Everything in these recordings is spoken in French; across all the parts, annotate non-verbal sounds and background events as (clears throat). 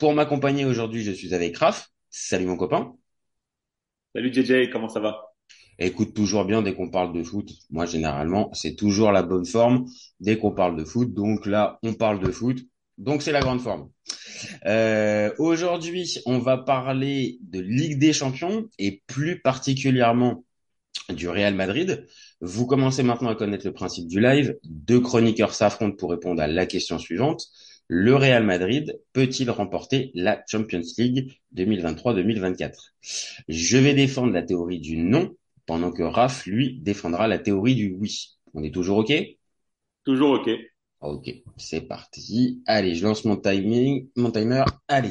Pour m'accompagner aujourd'hui, je suis avec Raph. Salut mon copain. Salut JJ, comment ça va? Écoute toujours bien dès qu'on parle de foot. Moi, généralement, c'est toujours la bonne forme dès qu'on parle de foot. Donc là, on parle de foot. Donc c'est la grande forme. Euh, aujourd'hui, on va parler de Ligue des Champions et plus particulièrement du Real Madrid. Vous commencez maintenant à connaître le principe du live. Deux chroniqueurs s'affrontent pour répondre à la question suivante le Real Madrid peut-il remporter la Champions League 2023-2024 Je vais défendre la théorie du non, pendant que Raph, lui, défendra la théorie du oui. On est toujours OK? Toujours OK. OK, c'est parti. Allez, je lance mon timing, mon timer. Allez,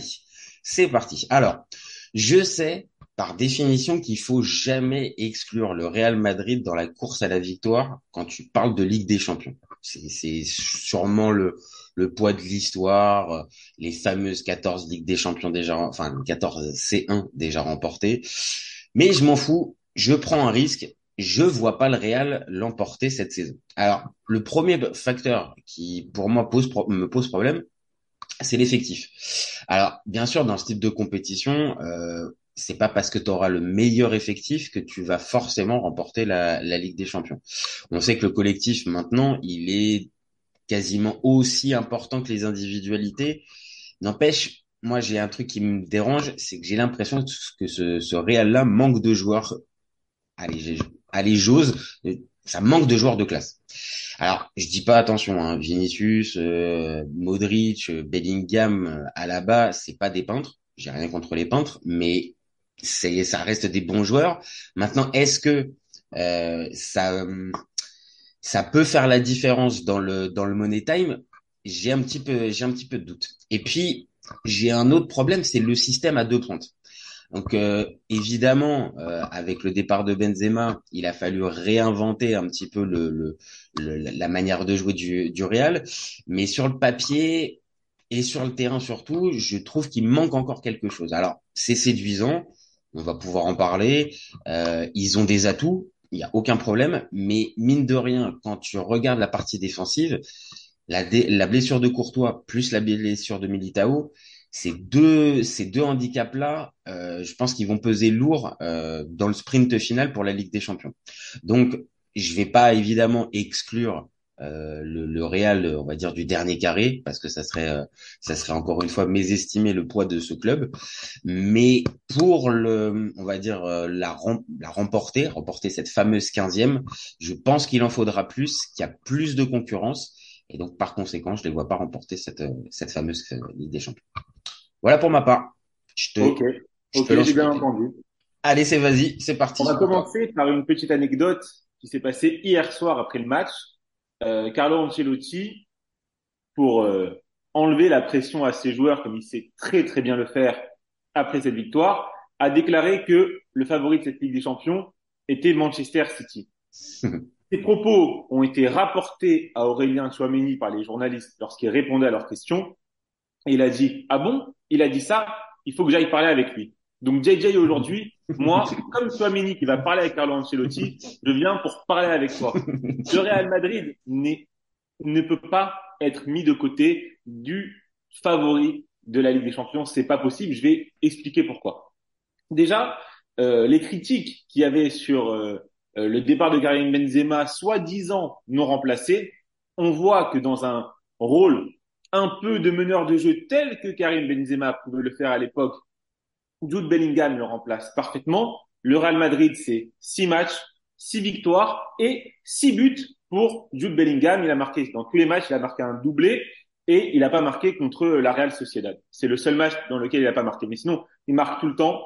c'est parti. Alors, je sais par définition qu'il faut jamais exclure le Real Madrid dans la course à la victoire quand tu parles de Ligue des Champions. C'est sûrement le, le poids de l'histoire, euh, les fameuses 14 Ligues des Champions déjà, enfin 14 C1 déjà remportées. Mais je m'en fous, je prends un risque, je vois pas le Real l'emporter cette saison. Alors, le premier facteur qui pour moi pose me pose problème, c'est l'effectif. Alors, bien sûr, dans ce type de compétition, euh, c'est pas parce que tu auras le meilleur effectif que tu vas forcément remporter la, la Ligue des Champions. On sait que le collectif maintenant, il est quasiment aussi important que les individualités. N'empêche, moi j'ai un truc qui me dérange, c'est que j'ai l'impression que ce, ce Real-là manque de joueurs. Allez, allez, j'ose, ça manque de joueurs de classe. Alors, je dis pas attention, hein, Vinicius, euh, Modric, Bellingham, euh, Alaba, c'est pas des peintres. J'ai rien contre les peintres, mais ça reste des bons joueurs. Maintenant, est-ce que euh, ça ça peut faire la différence dans le dans le money time. J'ai un petit peu j'ai un petit peu de doute. Et puis j'ai un autre problème, c'est le système à deux pointes. Donc euh, évidemment, euh, avec le départ de Benzema, il a fallu réinventer un petit peu le, le, la manière de jouer du, du Real. Mais sur le papier et sur le terrain surtout, je trouve qu'il manque encore quelque chose. Alors c'est séduisant, on va pouvoir en parler. Euh, ils ont des atouts, il n'y a aucun problème. Mais mine de rien, quand tu regardes la partie défensive, la, la blessure de Courtois plus la blessure de Militao, ces deux, ces deux handicaps-là, euh, je pense qu'ils vont peser lourd euh, dans le sprint final pour la Ligue des Champions. Donc, je vais pas évidemment exclure euh, le, le Real, on va dire du dernier carré, parce que ça serait, euh, ça serait encore une fois mésestimer le poids de ce club. Mais pour le, on va dire euh, la, la remporter, remporter cette fameuse quinzième, je pense qu'il en faudra plus, qu'il y a plus de concurrence, et donc par conséquent, je ne les vois pas remporter cette, cette fameuse Ligue des Champions. Voilà pour ma part. Je te, ok, ok, j'ai bien entendu. Allez, c'est vas-y, c'est parti. On va commencer par une petite anecdote qui s'est passée hier soir après le match euh, Carlo Ancelotti, pour euh, enlever la pression à ses joueurs, comme il sait très très bien le faire après cette victoire, a déclaré que le favori de cette Ligue des Champions était Manchester City. (laughs) Ces propos ont été rapportés à Aurélien Chouameni par les journalistes lorsqu'il répondait à leurs questions. Et il a dit, ah bon, il a dit ça, il faut que j'aille parler avec lui. Donc JJ aujourd'hui, moi, comme Chouamini qui va parler avec Carlo Ancelotti, je viens pour parler avec toi. Le Real Madrid ne peut pas être mis de côté du favori de la Ligue des Champions. C'est pas possible. Je vais expliquer pourquoi. Déjà, euh, les critiques qu'il y avait sur euh, euh, le départ de Karim Benzema, soi-disant non remplacé, on voit que dans un rôle un peu de meneur de jeu tel que Karim Benzema pouvait le faire à l'époque Jude Bellingham le remplace parfaitement. Le Real Madrid, c'est six matchs, six victoires et six buts pour Jude Bellingham. Il a marqué dans tous les matchs, il a marqué un doublé et il n'a pas marqué contre la Real Sociedad. C'est le seul match dans lequel il n'a pas marqué. Mais sinon, il marque tout le temps.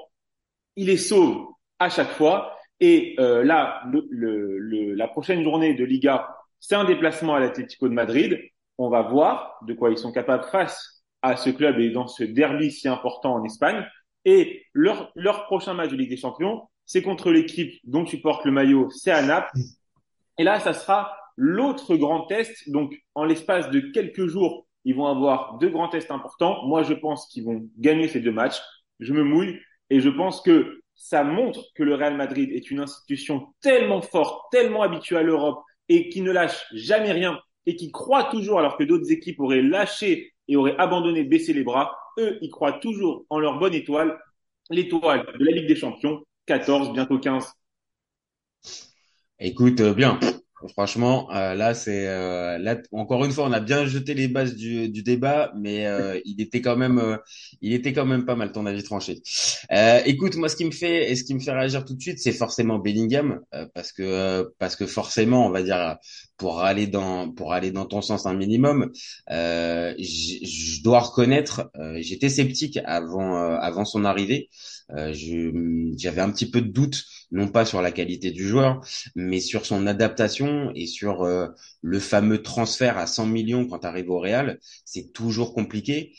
Il est sauve à chaque fois. Et euh, là, le, le, la prochaine journée de Liga, c'est un déplacement à l'Atlético de Madrid. On va voir de quoi ils sont capables face à ce club et dans ce derby si important en Espagne. Et leur, leur prochain match de Ligue des Champions, c'est contre l'équipe dont tu portes le maillot, c'est à Naples. Et là, ça sera l'autre grand test. Donc, en l'espace de quelques jours, ils vont avoir deux grands tests importants. Moi, je pense qu'ils vont gagner ces deux matchs. Je me mouille et je pense que ça montre que le Real Madrid est une institution tellement forte, tellement habituée à l'Europe et qui ne lâche jamais rien et qui croit toujours alors que d'autres équipes auraient lâché et auraient abandonné, baissé les bras. Eux, ils croient toujours en leur bonne étoile, l'étoile de la Ligue des Champions, 14, bientôt 15. Écoute, euh, bien. Franchement, euh, là, c'est euh, là encore une fois, on a bien jeté les bases du, du débat, mais euh, il était quand même, euh, il était quand même pas mal ton avis tranché. Euh, écoute, moi, ce qui me fait et ce qui me fait réagir tout de suite, c'est forcément Bellingham, parce que parce que forcément, on va dire pour aller dans pour aller dans ton sens un minimum, je dois reconnaître, j'étais sceptique avant avant son arrivée. J'avais un petit peu de doute non pas sur la qualité du joueur, mais sur son adaptation et sur euh, le fameux transfert à 100 millions quand tu arrives au Real. C'est toujours compliqué.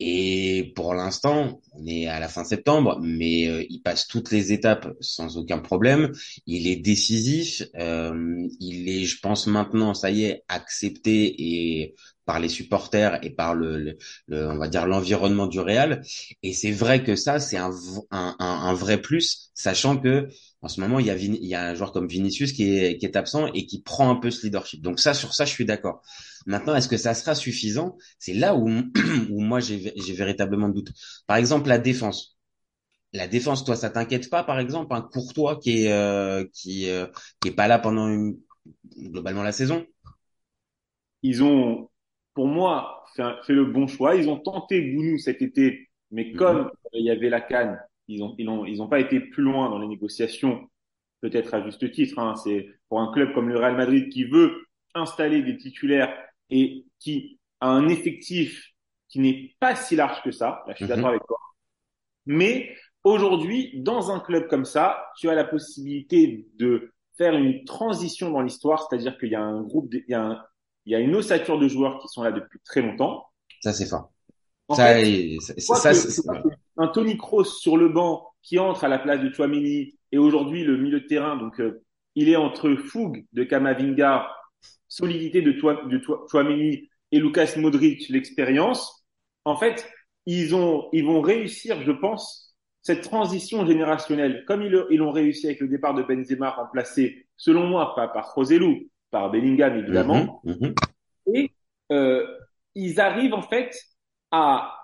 Et pour l'instant, on est à la fin septembre, mais euh, il passe toutes les étapes sans aucun problème. Il est décisif. Euh, il est, je pense maintenant, ça y est, accepté et par les supporters et par le, le, on va dire l'environnement du Real. Et c'est vrai que ça, c'est un, un, un, vrai plus, sachant que en ce moment, il y a, il y a un joueur comme Vinicius qui est, qui est absent et qui prend un peu ce leadership. Donc ça, sur ça, je suis d'accord. Maintenant, est-ce que ça sera suffisant? C'est là où, (clears throat) où moi, j'ai véritablement de doute. Par exemple, la défense. La défense, toi, ça t'inquiète pas, par exemple, un Courtois qui est euh, qui euh, qui est pas là pendant une, globalement la saison? Ils ont pour moi, fait, le bon choix. Ils ont tenté Gounou cet été, mais mhm. comme il y avait la canne, ils ont, ils ont, ils ont pas été plus loin dans les négociations, peut-être à juste titre. Hein. C'est pour un club comme le Real Madrid qui veut installer des titulaires et qui a un effectif qui n'est pas si large que ça. Là, je suis mhm. d'accord avec toi. Mais aujourd'hui, dans un club comme ça, tu as la possibilité de faire une transition dans l'histoire, c'est-à-dire qu'il y a un groupe, il y a un, il y a une ossature de joueurs qui sont là depuis très longtemps. Ça, c'est fort. ça, ça, un Tony Kroos sur le banc qui entre à la place de Chouamini et aujourd'hui le milieu de terrain, donc euh, il est entre fougue de Kamavinga, solidité de, de Chouamini et Lucas Modric, l'expérience. En fait, ils ont, ils vont réussir, je pense, cette transition générationnelle, comme ils, ils l'ont réussi avec le départ de Benzema remplacé, selon moi, pas par Roselou, par Bellingham évidemment. Mhm, mhm. Et euh, ils arrivent en fait à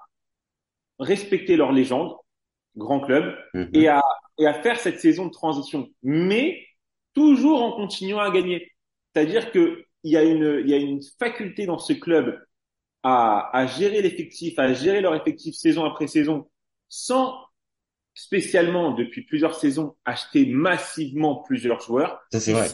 respecter leur légende, grand club, mhm. et, à, et à faire cette saison de transition, mais toujours en continuant à gagner. C'est-à-dire que il y a une il y a une faculté dans ce club à, à gérer l'effectif, à gérer leur effectif saison après saison, sans spécialement depuis plusieurs saisons acheter massivement plusieurs joueurs. Ça c'est vrai.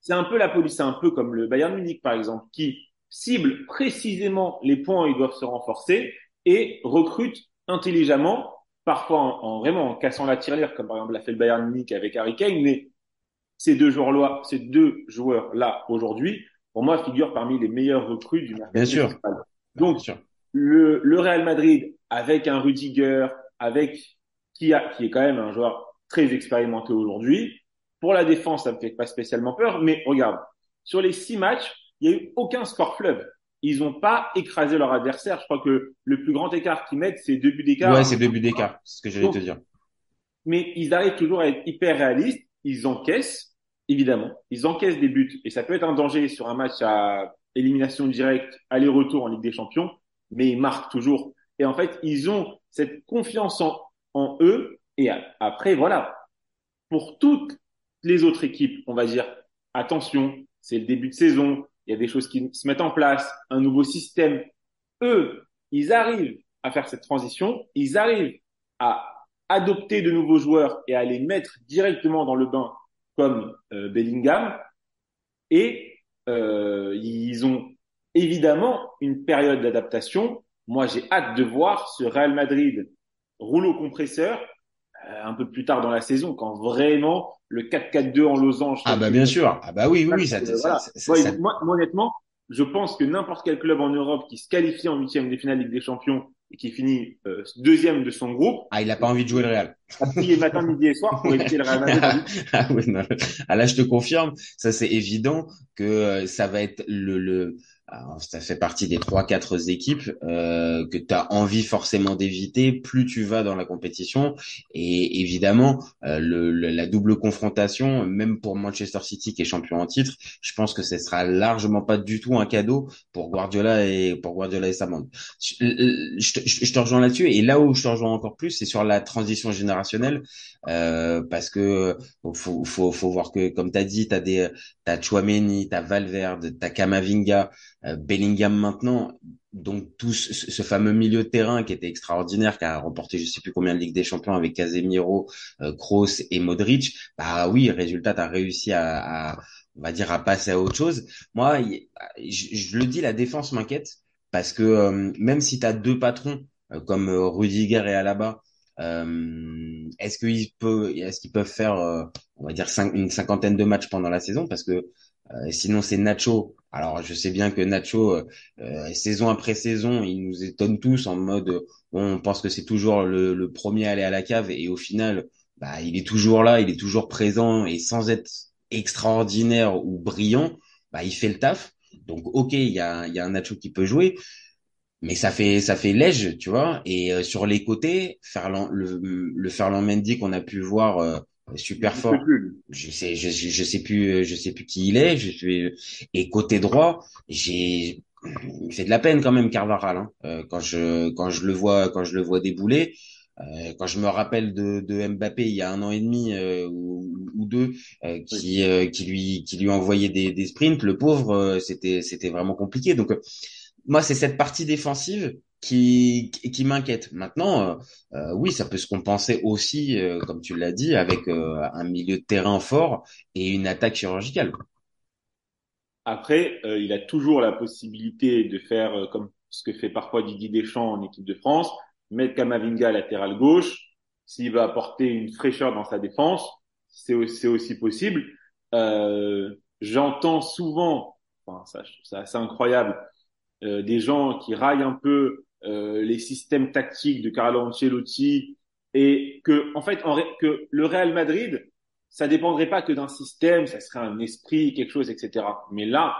C'est un peu la police, c'est un peu comme le Bayern Munich par exemple, qui cible précisément les points où ils doivent se renforcer et recrute intelligemment, parfois en, vraiment en cassant la tirelire, comme par exemple l'a fait le Bayern Munich avec Harry Kane, mais ces deux joueurs-là, ces deux joueurs-là aujourd'hui, pour moi, figurent parmi les meilleurs recrues du marché. Bien sûr. Donc, Le, le Real Madrid, avec un Rudiger, avec qui, a, qui est quand même un joueur très expérimenté aujourd'hui, pour la défense, ça me fait pas spécialement peur, mais regarde, sur les six matchs, il y a eu aucun score fleuve. Ils n'ont pas écrasé leur adversaire. Je crois que le plus grand écart qu'ils mettent, c'est deux buts d'écart. Ouais, c'est deux buts d'écart. C'est ce que j'allais te dire. Mais ils arrivent toujours à être hyper réalistes. Ils encaissent, évidemment. Ils encaissent des buts. Et ça peut être un danger sur un match à élimination directe, aller-retour en Ligue des Champions. Mais ils marquent toujours. Et en fait, ils ont cette confiance en, eux. Et après, voilà. Pour toutes les autres équipes, on va dire, attention, c'est le début de saison, il y a des choses qui se mettent en place, un nouveau système. Eux, ils arrivent à faire cette transition, ils arrivent à adopter de nouveaux joueurs et à les mettre directement dans le bain comme euh, Bellingham. Et euh, ils ont évidemment une période d'adaptation. Moi, j'ai hâte de voir ce Real Madrid rouleau compresseur euh, un peu plus tard dans la saison, quand vraiment le 4-4-2 en losange. Ah bah bien sûr. Ah bah oui, oui, ça, moi, honnêtement, je pense que n'importe quel club en Europe qui se qualifie en huitième des finales Ligue des Champions et qui finit euh, deuxième de son groupe. Ah, il a pas envie de jouer le Real. A prié matin, midi et soir pour éviter le Real Madrid. (laughs) ah, oui, non. ah là, je te confirme, ça c'est évident que euh, ça va être le, le ça fait partie des trois quatre équipes euh, que tu as envie forcément d'éviter. Plus tu vas dans la compétition et évidemment euh, le, la double confrontation même pour Manchester City qui est champion en titre je pense que ce sera largement pas du tout un cadeau pour Guardiola et pour Guardiola et sa bande. Je, je, te, je te rejoins là-dessus et là où je te rejoins encore plus c'est sur la transition générationnelle euh, parce que faut, faut, faut voir que comme tu as dit tu as des t'as Chouameni t'as Valverde t'as Kamavinga euh, Bellingham maintenant, donc tout ce, fameux milieu de terrain qui était extraordinaire, qui a remporté je sais plus combien de Ligue des Champions avec Casemiro, euh, Kroos et Modric, bah oui, résultat, tu as réussi à, on va dire, à passer à autre chose. Moi, je, le dis, la défense m'inquiète parce que euh, même si tu as deux patrons comme Rudiger et Alaba, est-ce qu'ils peuvent, est-ce qu'ils peuvent faire, on va dire, une cinquantaine de matchs pendant la saison? Parce que sinon, c'est Nacho alors, je sais bien que Nacho, euh, euh, saison après saison, il nous étonne tous en mode, on pense que c'est toujours le, premier à aller à la cave et au final, bah, il est toujours là, il est toujours présent et sans être extraordinaire ou brillant, bah, il fait le taf. Donc, ok, il y a, y a un Nacho qui peut jouer, mais ça fait ça fait léger, tu vois. Et euh, sur les côtés, Ferland, le, le Ferland Mendy qu'on a pu voir super fort. Je sais, je, je, sais plus, je sais plus qui il est. Je suis et côté droit, j'ai il fait de la peine quand même Carvaral hein. euh, quand je quand je le vois quand je le vois débouler. Euh, quand je me rappelle de, de Mbappé il y a un an et demi euh, ou, ou, deux euh, qui qui lui qui lui envoyait des, des sprints, le pauvre c'était c'était vraiment compliqué. Donc moi c'est cette partie défensive qui, qui m'inquiète. Maintenant, euh, euh, oui, ça peut se compenser aussi, euh, comme tu l'as dit, avec un milieu de terrain fort et une attaque chirurgicale. Après, il a toujours la possibilité de faire comme ce que fait parfois Didier Deschamps en équipe de France, mettre Kamavinga latéral gauche. S'il va apporter une fraîcheur dans sa défense, c'est aussi, aussi possible. J'entends souvent, enfin, ça, c'est assez incroyable, des gens qui raillent un peu euh, les systèmes tactiques de Carlo Ancelotti et que en fait que le Real Madrid ça dépendrait pas que d'un système, ça serait un esprit, quelque chose, etc. Mais là,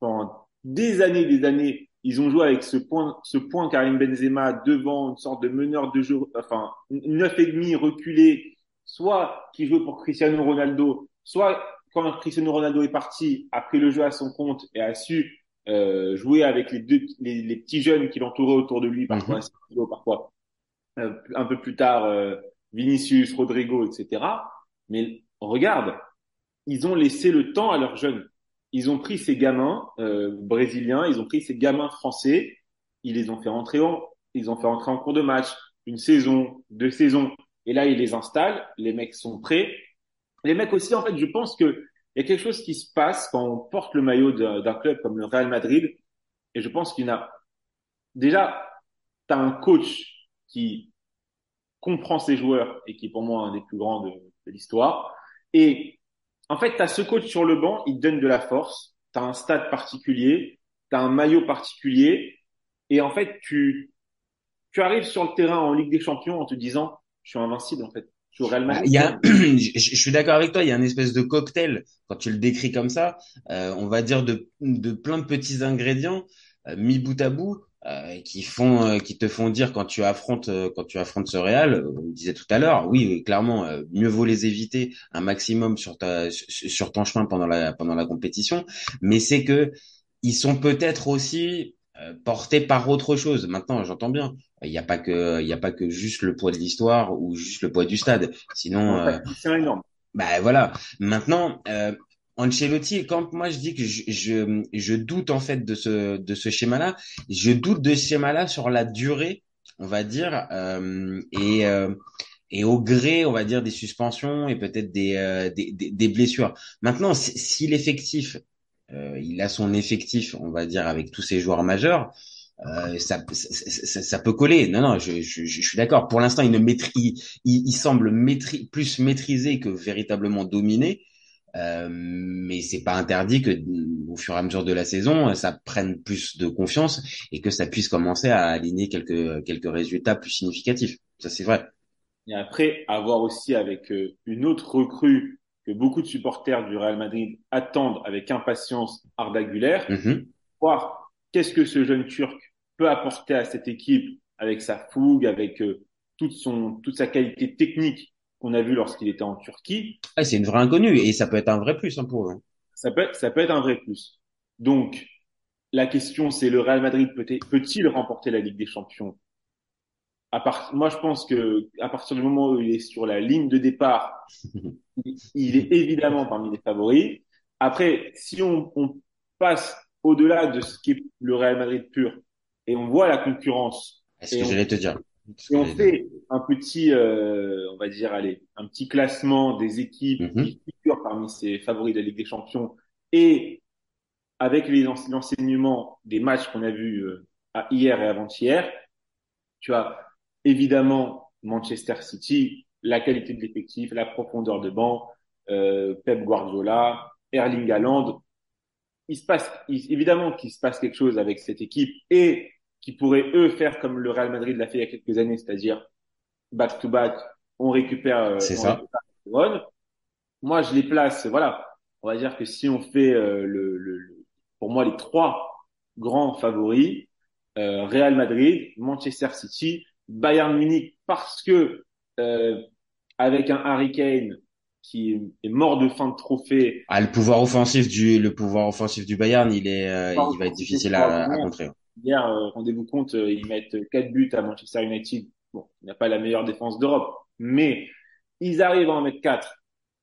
pendant des années, des années, ils ont joué avec ce point, ce point Karim Benzema devant une sorte de meneur de jeu, enfin neuf et demi reculé, soit qui jouait pour Cristiano Ronaldo, soit quand Cristiano Ronaldo est parti, a pris le jeu à son compte et a su euh, jouer avec les, deux, les, petits jeunes qui l'entouraient autour de lui, parfois, mhm. parfois euh, un peu plus tard, euh, Vinicius, Rodrigo, etc. Mais regarde, ils ont laissé le temps à leurs jeunes. Ils ont pris ces gamins euh, brésiliens, ils ont pris ces gamins français, ils les ont fait rentrer en, ils ont fait rentrer en cours de match, une saison, deux saisons, et là ils les installent. Les mecs sont prêts. Les mecs aussi, en fait, je pense que il y a quelque chose qui se passe quand on porte le maillot d'un club comme le Real Madrid. Et je pense qu'il y a déjà, tu as un coach qui comprend ses joueurs et qui est pour moi un des plus grands de, de l'histoire. Et en fait, tu as ce coach sur le banc, il te donne de la force, tu as un stade particulier, tu as un maillot particulier. Et en fait, tu, tu arrives sur le terrain en Ligue des Champions en te disant, je suis invincible en fait. Bah, il y a, (clears throat) je, suis d'accord avec toi, il y a une espèce de cocktail quand tu le décris comme ça, euh, on va dire de, de plein de petits ingrédients euh, mis bout à bout euh, qui font, euh, qui te font dire quand tu affrontes, euh, quand tu affrontes ce Real, on le disait tout à l'heure, oui, clairement, mieux vaut les éviter un maximum sur ta, sur ton chemin pendant la, pendant la compétition, mais c'est que ils sont peut-être aussi portés par autre chose. Maintenant, j'entends bien. Il n'y a pas que, il y a pas que juste le poids de l'histoire ou juste le poids du stade. Sinon, euh, c'est énorme. Bah voilà. Maintenant, euh, Ancelotti, quand moi je dis que je, je, je, doute en fait de ce de ce schéma-là, je doute de ce schéma-là sur la durée, on va dire, euh, et euh, et au gré, on va dire, des suspensions et peut-être des, euh, des, des, des, blessures. Maintenant, si l'effectif, euh, il a son effectif, on va dire, avec tous ses joueurs majeurs, euh, ça, ça, ça, peut coller. Non, non, je, je, je suis d'accord. Pour l'instant, il ne maîtrise, il, il semble plus maîtrisé que véritablement dominé. Euh, mais c'est pas interdit que au fur et à mesure de la saison, ça prenne plus de confiance et que ça puisse commencer à aligner quelques quelques résultats plus significatifs. Ça c'est vrai. Et après, avoir aussi avec euh, une autre recrue que beaucoup de supporters du Real Madrid attendent avec impatience Arda Güler, Mhm. voir qu'est-ce que ce jeune Turc peut apporter à cette équipe avec sa fougue, avec euh, toute son toute sa qualité technique qu'on a vu lorsqu'il était en Turquie. Ah, c'est une vraie inconnue et ça peut être un vrai plus hein, pour eux. Ça peut être, ça peut être un vrai plus. Donc la question c'est le Real Madrid peut- peut-il remporter la Ligue des Champions? À part, moi, je pense que à partir du moment où il est sur la ligne de départ, (laughs) il, est évidemment parmi les favoris. Après, si on, on passe au-delà de ce qu'est le Real Madrid pur et on voit la concurrence Est-ce que j'allais te dire et on fait un petit, euh, on va dire, allez, un petit classement des équipes Mhm. qui figurent parmi ces favoris de la Ligue des Champions et avec les ense- l'enseignement des matchs qu'on a vus euh, à hier et avant-hier, tu as évidemment Manchester City, la qualité de l'effectif, la profondeur de banc, euh, Pep Guardiola, Erling Haaland. Il se passe, il- évidemment qu'il se passe quelque chose avec cette équipe et qui pourrait eux faire comme le Real Madrid l'a fait il y a quelques années, c'est-à-dire back to back, on récupère, euh, C'est ça. récupère. Moi, je les place, voilà. On va dire que si on fait euh, le, le, le- pour moi les trois grands favoris, euh, Real Madrid, Manchester City, Bayern Munich, parce que euh, avec un Harry Kane qui est mort de fin de trophée, Ah, le pouvoir offensif du le pouvoir offensif du Bayern, il est euh, il va être difficile à, à contrer. hier, euh, rendez-vous compte, euh, ils mettent quatre buts à Manchester United. Bon, il n'a pas la meilleure défense d'Europe, mais ils arrivent à en mettre quatre.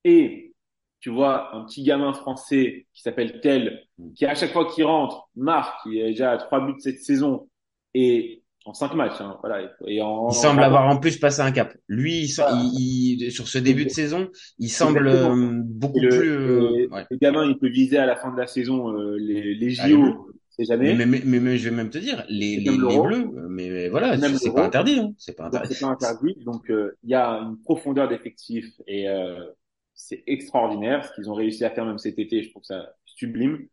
Et tu vois, un petit gamin français qui s'appelle Tel, qui à chaque fois qu'il rentre, marque, il est déjà à trois buts cette saison, et en cinq matchs, hein, voilà. Et en, Il semble avoir en plus passé un cap. Lui, il, il- il- sur ce début de saison, il semble Exactement. euh, beaucoup le, plus. euh, ouais. le gamin, il peut viser à la fin de la saison euh, les, les. JO, c'est jamais. Mais, mais, mais, mais je vais même te dire, les, les, bleus, euh, mais, mais voilà, c'est pas interdit. Hein. C'est pas interdit. pas interdit. Donc euh, il y a une profondeur d'effectif et euh, c'est extraordinaire ce qu'ils ont réussi à faire même cet été. Je trouve ça sublime.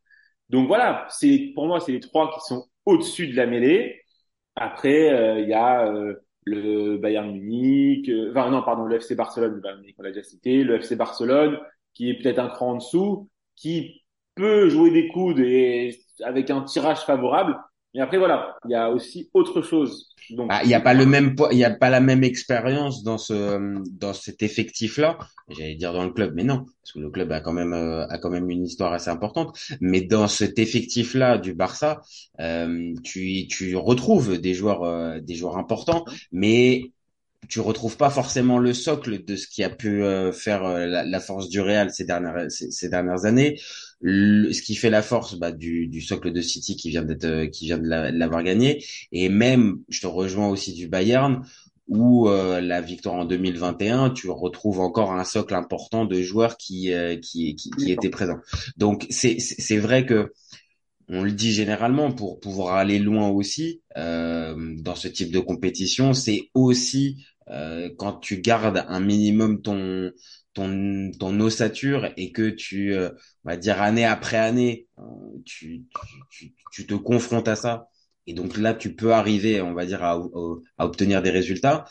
Donc voilà, c'est pour moi c'est les trois qui sont au-dessus de la mêlée. Après euh, il y a euh, le Bayern Munich, euh, enfin non pardon le FC Barcelone, le Bayern Munich on l'a déjà cité, le FC Barcelone qui est peut-être un cran en dessous, qui peut jouer des coudes et avec un tirage favorable. Mais après voilà, il y a aussi autre chose. Ah, il n'y a pas le même il y a pas la même expérience dans ce dans cet effectif-là. J'allais dire dans le club, mais non, parce que le club a quand même euh, a quand même une histoire assez importante. Mais dans cet effectif-là du Barça, euh, tu tu retrouves des joueurs euh, des joueurs importants, mais tu retrouves pas forcément le socle de ce qui a pu euh, faire euh, la, force du Real ces dernières ces, dernières années. Le- ce qui fait la force bah, du, du socle de City qui vient d'être euh, qui vient de la- de l'avoir gagné et même je te rejoins aussi du Bayern où euh, la victoire en 2021 tu retrouves encore un socle important de joueurs qui euh, qui qui, qui étaient présents. Donc c'est c'est vrai que on le dit généralement pour pouvoir aller loin aussi euh, dans ce type de compétition, c'est aussi euh, quand tu gardes un minimum ton ton ton ossature et que tu euh, on va dire année après année euh, tu, tu tu te confrontes à ça et donc là tu peux arriver on va dire à, à obtenir des résultats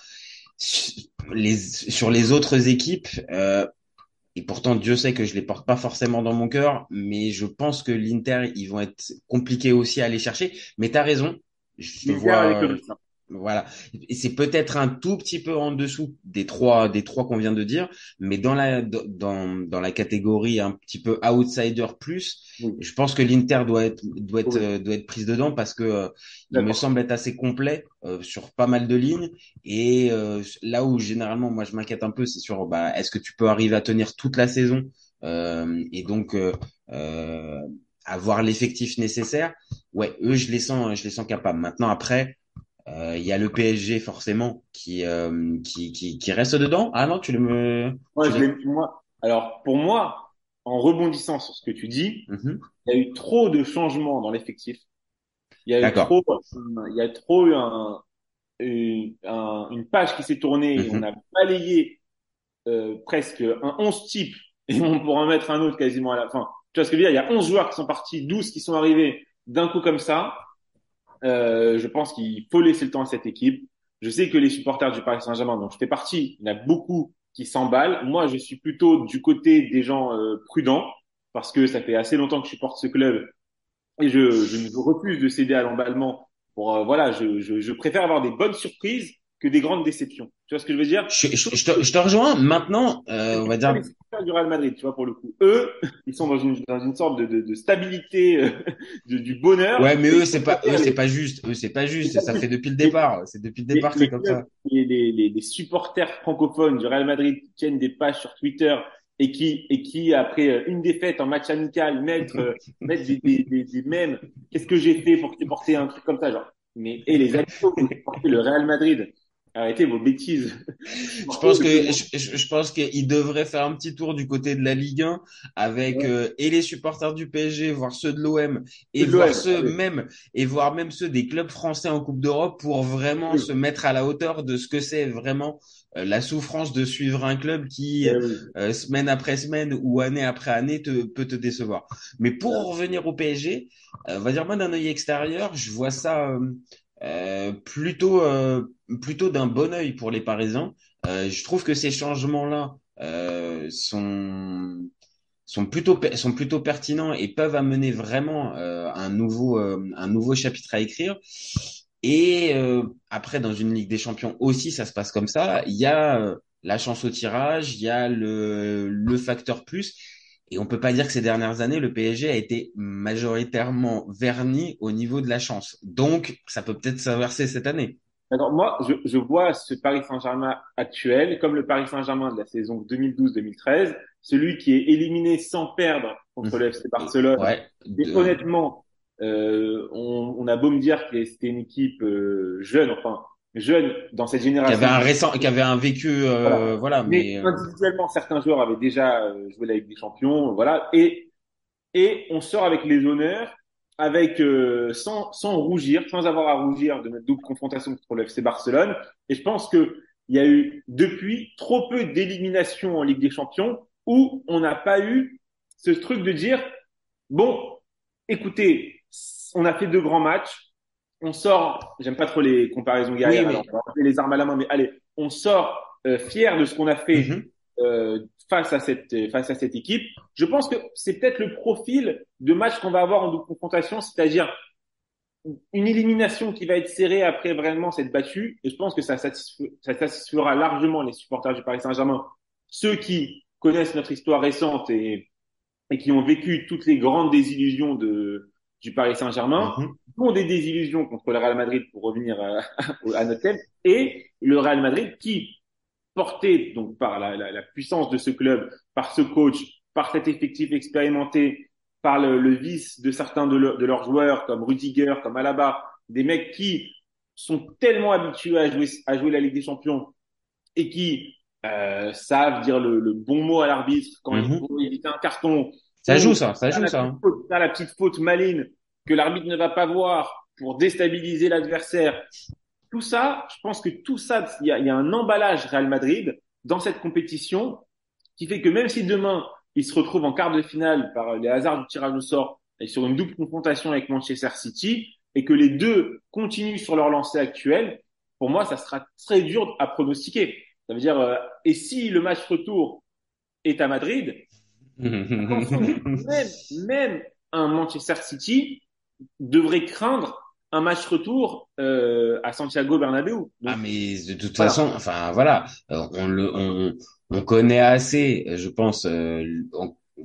les sur les autres équipes euh, et pourtant, Dieu sait que je les porte pas forcément dans mon cœur, mais je pense que l'Inter, ils vont être compliqués aussi à aller chercher. Mais tu as raison. Je vois, avec le Barça. Voilà. Et c'est peut-être un tout petit peu en dessous des trois, des trois qu'on vient de dire, mais dans la, dans, dans la catégorie un petit peu outsider plus, Oui. je pense que l'Inter doit être, doit être, Oui. euh, doit être prise dedans parce que euh, il me semble être assez complet euh, sur pas mal de lignes. Et euh, là où généralement moi je m'inquiète un peu, c'est sur bah, est-ce que tu peux arriver à tenir toute la saison euh, et donc euh, euh, avoir l'effectif nécessaire? Ouais, eux je les sens, je les sens capables. Maintenant après, il y a le PSG forcément qui, euh, qui qui qui reste dedans. Ah non, tu le me. Moi, tu je l'as- l'ai- moi, alors pour moi, en rebondissant sur ce que tu dis, Mhm. il y a eu trop de changements dans l'effectif. Il y a eu D'accord. trop, il y a trop eu un, une, un- une page qui s'est tournée et Mhm. on a balayé euh, presque un 11 type (laughs) et on pourra en mettre un autre quasiment à la fin. Tu vois ce que je veux dire? Il y a 11 joueurs qui sont partis, 12 qui sont arrivés d'un coup comme ça. Euh, je pense qu'il faut laisser le temps à cette équipe. Je sais que les supporters du Paris Saint-Germain, dont je fais partie, il y en a beaucoup qui s'emballent. Moi, je suis plutôt du côté des gens euh, prudents parce que ça fait assez longtemps que je supporte ce club et je, je refuse de céder à l'emballement. Pour euh, voilà, je, je, je préfère avoir des bonnes surprises que des grandes déceptions. Tu vois ce que je veux dire? Je, je, je, te, je te rejoins. Maintenant, euh, on va dire. du Real Madrid, tu vois, pour le coup. Eux, ils sont dans une, dans une sorte de, de, de stabilité, euh, de, du bonheur. Ouais, mais eux, c'est pas, eux, c'est pas juste. Eux, c'est pas juste. Ça fait depuis le départ. C'est depuis le départ que c'est comme ça. Les, les, les, supporters francophones du Real Madrid qui tiennent des pages sur Twitter et qui et qui après euh, une défaite en match amical mettent euh, (laughs) mettent des, des, des, des mèmes qu'est-ce que j'ai fait pour porter un truc comme ça genre? Mais et les amis le Real Madrid Arrêtez vos bêtises. je pense que je, je pense qu'il devrait faire un petit tour du côté de la Ligue 1 avec euh, et les supporters du PSG, voir ceux de l'OM et voir ceux même et voir même ceux des clubs français en Coupe d'Europe pour vraiment se mettre à la hauteur de ce que c'est vraiment euh, la souffrance de suivre un club qui euh, semaine après semaine ou année après année te, peut te décevoir. Mais pour revenir au PSG, on va dire moi d'un œil extérieur, je vois ça euh, plutôt euh, plutôt d'un bon œil pour les Parisiens. Euh, je trouve que ces changements-là sont sont plutôt sont plutôt pertinents et peuvent amener vraiment un nouveau un nouveau chapitre à écrire. Et après, dans une Ligue des Champions aussi, ça se passe comme ça. Il y a la chance au tirage, il y a le, le facteur plus. Et on peut pas dire que ces dernières années, le PSG a été majoritairement verni au niveau de la chance. Donc, ça peut peut-être s'inverser cette année. Alors moi, je, je vois ce Paris Saint-Germain actuel comme le Paris Saint-Germain de la saison 2012-2013, celui qui est éliminé sans perdre contre le FC Barcelone. Ouais, Et honnêtement, euh, on, on, a beau me dire que c'était une équipe euh, jeune, enfin jeune dans cette génération. Qui avait un récent, qui avait un vécu, euh, voilà. Mais, euh, individuellement, certains joueurs avaient déjà euh, joué avec des champions, voilà. Et et on sort avec les honneurs, avec euh, sans sans rougir, sans avoir à rougir de notre double confrontation contre le FC Barcelone. Et je pense que il y a eu depuis trop peu d'éliminations en Ligue des Champions où on n'a pas eu ce truc de dire bon, écoutez, on a fait deux grands matchs, on sort, j'aime pas trop les comparaisons guerrières, oui, mais... les armes à la main, mais allez, on sort euh, fier de ce qu'on a fait mm-hmm. euh, face à cette face à cette équipe. Je pense que c'est peut-être le profil de match qu'on va avoir en double confrontation, c'est-à-dire une élimination qui va être serrée après vraiment cette battue. Et je pense que ça, satisfera largement les supporters du Paris Saint-Germain, ceux qui connaissent notre histoire récente et, et qui ont vécu toutes les grandes désillusions de du Paris Saint-Germain, mm ont des désillusions contre le Real Madrid pour revenir (laughs) à, à, notre thème, et le Real Madrid qui, porté donc par la, la, la, puissance de ce club, par ce coach, par cet effectif expérimenté, par le, le vice de certains de, de, leurs joueurs comme Rudiger, comme Alaba, des mecs qui sont tellement habitués à jouer, à jouer la Ligue des Champions et qui euh, savent dire le, le, bon mot à l'arbitre quand il mhm. faut éviter un carton, ça joue ça, ça joue ça. Hein. la petite faute maline que l'arbitre ne va pas voir pour déstabiliser l'adversaire. Tout ça, je pense que tout ça, il y a, y a, un emballage Real Madrid dans cette compétition qui fait que même si demain il se retrouve en quart de finale par les hasards du tirage au sort et sur une double confrontation avec Manchester City et que les deux continuent sur leur lancée actuelle, pour moi, ça sera très dur à pronostiquer. Ça veut dire, euh, et si le match retour est à Madrid, même, même un Manchester City devrait craindre un match retour euh, à Santiago Bernabéu. ah mais de toute façon, enfin voilà, on le on, on connaît assez, je pense. Euh,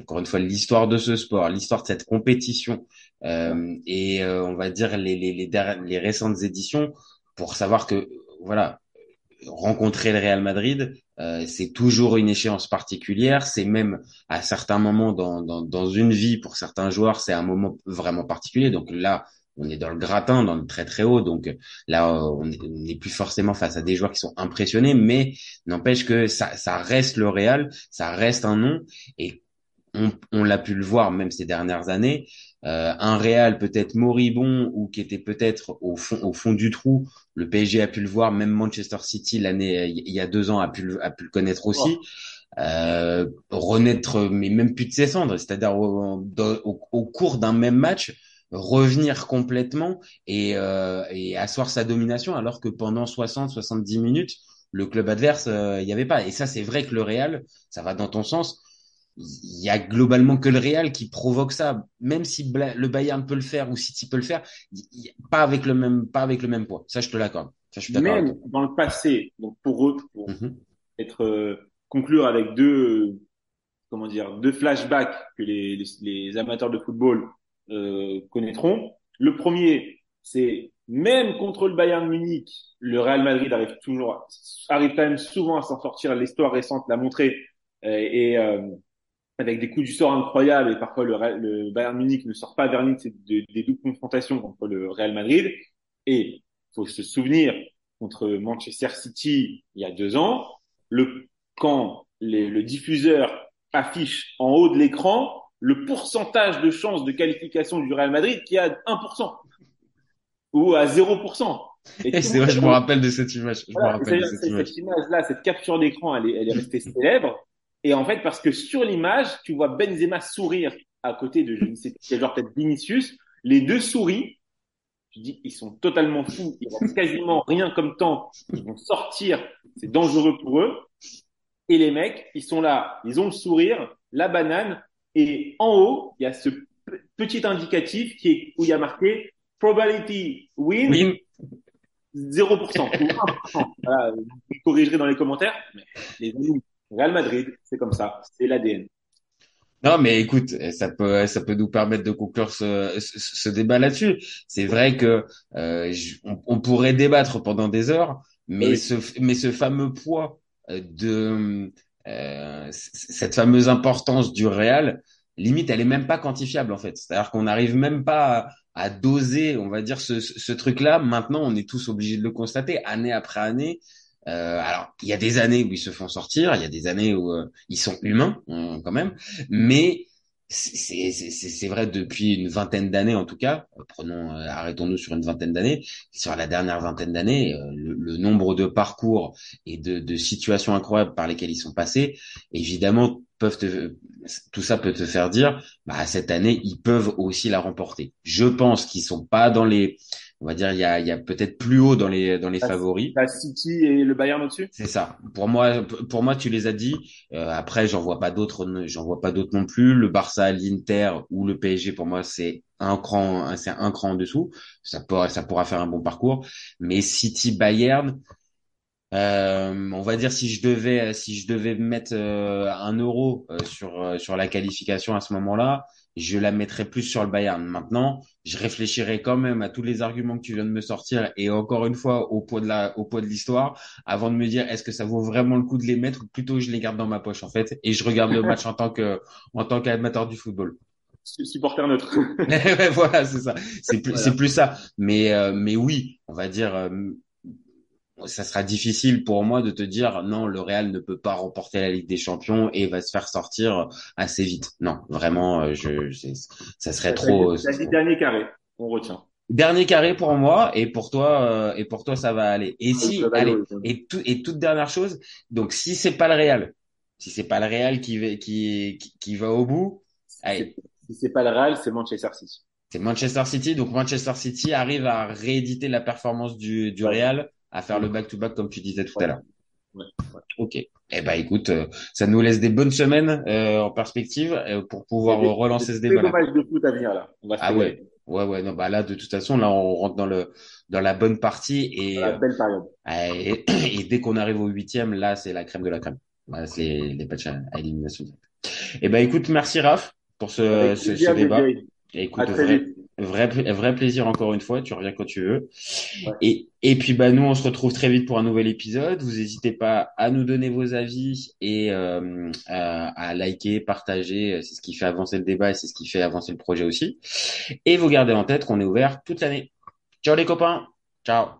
encore une fois, l'histoire de ce sport, l'histoire de cette compétition euh, et euh, on va dire les, les, les, les récentes éditions pour savoir que voilà rencontrer le Real Madrid, euh, c'est toujours une échéance particulière. C'est même à certains moments dans, dans, dans une vie, pour certains joueurs, c'est un moment vraiment particulier. Donc là, on est dans le gratin, dans le très très haut. Donc là, on n'est plus forcément face à des joueurs qui sont impressionnés, mais n'empêche que ça, ça reste le Real, ça reste un nom. Et on, on l'a pu le voir même ces dernières années. Euh, un Real peut-être moribond ou qui était peut-être au fond, au fond du trou. Le PSG a pu le voir, même Manchester City l'année il y a deux ans a pu le, a pu le connaître aussi. euh, renaître, mais même plus de ses cendres, c'est-à-dire au, au, au cours d'un même match, revenir complètement et, euh, et asseoir sa domination, alors que pendant 60-70 minutes, le club adverse, il n'y avait pas. Et ça, c'est vrai que le Real, ça va dans ton sens il y a globalement que le Real qui provoque ça, même si le Bayern peut le faire ou City peut le faire, pas avec le même, pas avec le même poids. Ça, je te l'accorde. Même dans le passé, donc pour eux, pour mhm. être euh, conclure avec deux, comment dire, deux flashbacks que les, les, les amateurs de football euh, connaîtront. Le premier, c'est même contre le Bayern Munich, le Real Madrid arrive toujours, arrive quand même souvent à s'en sortir. L'histoire récente l'a montré. Euh, et euh, avec des coups du sort incroyables et parfois le, le Bayern Munich ne sort pas vers de, des doubles confrontations contre le Real Madrid. Et faut se souvenir contre Manchester City il y a deux ans, le quand les, le diffuseur affiche en haut de l'écran le pourcentage de chances de qualification du Real Madrid qui est à 1% ou à 0%. Et c'est vrai, je me rappelle de cette image. Je me rappelle de cette, image. cette image-là, cette capture d'écran, elle est, elle est restée célèbre. Et en fait, parce que sur l'image, tu vois Benzema sourire à côté de, je ne sais pas, genre peut-être Vinicius. Les deux souris. Tu dis, ils sont totalement fous. Ils ont quasiment rien comme temps. Ils vont sortir. C'est dangereux pour eux. Et les mecs, ils sont là. Ils ont le sourire, la banane. Et en haut, il y a ce petit indicatif qui est, où il y a marqué probability win. 0% ou 1%. Voilà, vous corrigerez dans les commentaires. Mais les amis, Real Madrid, c'est comme ça, c'est l'ADN. Non, mais écoute, ça peut, ça peut nous permettre de conclure ce, ce, débat là-dessus. C'est vrai que euh, on, pourrait débattre pendant des heures, mais ce, mais ce fameux poids euh, de euh, cette fameuse importance du Real, limite, elle est même pas quantifiable en fait. C'est-à-dire qu'on n'arrive même pas à, à, doser, on va dire, ce, ce truc-là. Maintenant, on est tous obligés de le constater, année après année. Euh, alors, il y a des années où ils se font sortir, il y a des années où euh, ils sont humains euh, quand même, mais c'est vrai depuis une vingtaine d'années en tout cas. Prenons, arrêtons-nous sur une vingtaine d'années. Sur la dernière vingtaine d'années, le, nombre de parcours et de, de, situations incroyables par lesquelles ils sont passés, évidemment, peuvent te, tout ça peut te faire dire, bah cette année ils peuvent aussi la remporter. Je pense qu'ils sont pas dans les on va dire il y a, il y a peut-être plus haut dans les dans les favoris. La City et le Bayern au-dessus? C'est ça. Pour moi, pour moi, tu les as dit. Euh, après, j'en vois pas d'autres. J'en vois pas d'autres non plus. Le Barça, l'Inter ou le PSG, pour moi, c'est un cran, c'est un cran en dessous. Ça pourra, ça pourra faire un bon parcours. Mais City, Bayern. Euh, on va dire si je devais si je devais mettre euh, un euro euh, sur sur la qualification à ce moment-là, je la mettrais plus sur le Bayern. Maintenant, je réfléchirais quand même à tous les arguments que tu viens de me sortir et encore une fois au poids de la, au poids de l'histoire avant de me dire est-ce que ça vaut vraiment le coup de les mettre? Ou plutôt je les garde dans ma poche en fait et je regarde le match en tant que, en tant qu'amateur du football. Supporter neutre. (laughs) voilà, c'est ça. C'est plus, c'est plus ça. Mais, euh, mais oui, on va dire, euh, ça sera difficile pour moi de te dire non, le Real ne peut pas remporter la Ligue des Champions et va se faire sortir assez vite. Non, vraiment, euh, je, ça serait trop. Ça dit dernier carré, on retient. Dernier carré pour moi et pour toi euh, et pour toi ça va aller. Et si allez et tout et toute dernière chose, donc si c'est pas le Real, si c'est pas le Real qui va qui qui, va au bout, allez. Si c'est pas le Real, c'est Manchester City. C'est Manchester City, donc Manchester City arrive à rééditer la performance du du Real à faire le back-to-back comme tu disais tout à l'heure. Ouais, Ok. Eh ben écoute, euh, ça nous laisse des bonnes semaines euh, en perspective euh, pour pouvoir relancer ce débat. Dommage de foot à venir là. On va ah ouais. Ouais ouais non bah là de toute façon là on rentre dans le dans la bonne partie et la belle période. Et, (clears throat) et dès qu'on arrive au huitième là c'est la crème de la crème. Voilà, c'est les matchs à, élimination. Eh ben écoute merci Raph pour ce, ce, ce débat. écoute, vrai, vrai, vrai plaisir encore une fois. Tu reviens quand tu veux. Et, et puis bah nous on se retrouve très vite pour un nouvel épisode. Vous n'hésitez pas à nous donner vos avis et euh, à, à, liker, partager. C'est ce qui fait avancer le débat et c'est ce qui fait avancer le projet aussi. Et vous gardez en tête qu'on est ouvert toute l'année. Ciao les copains. Ciao.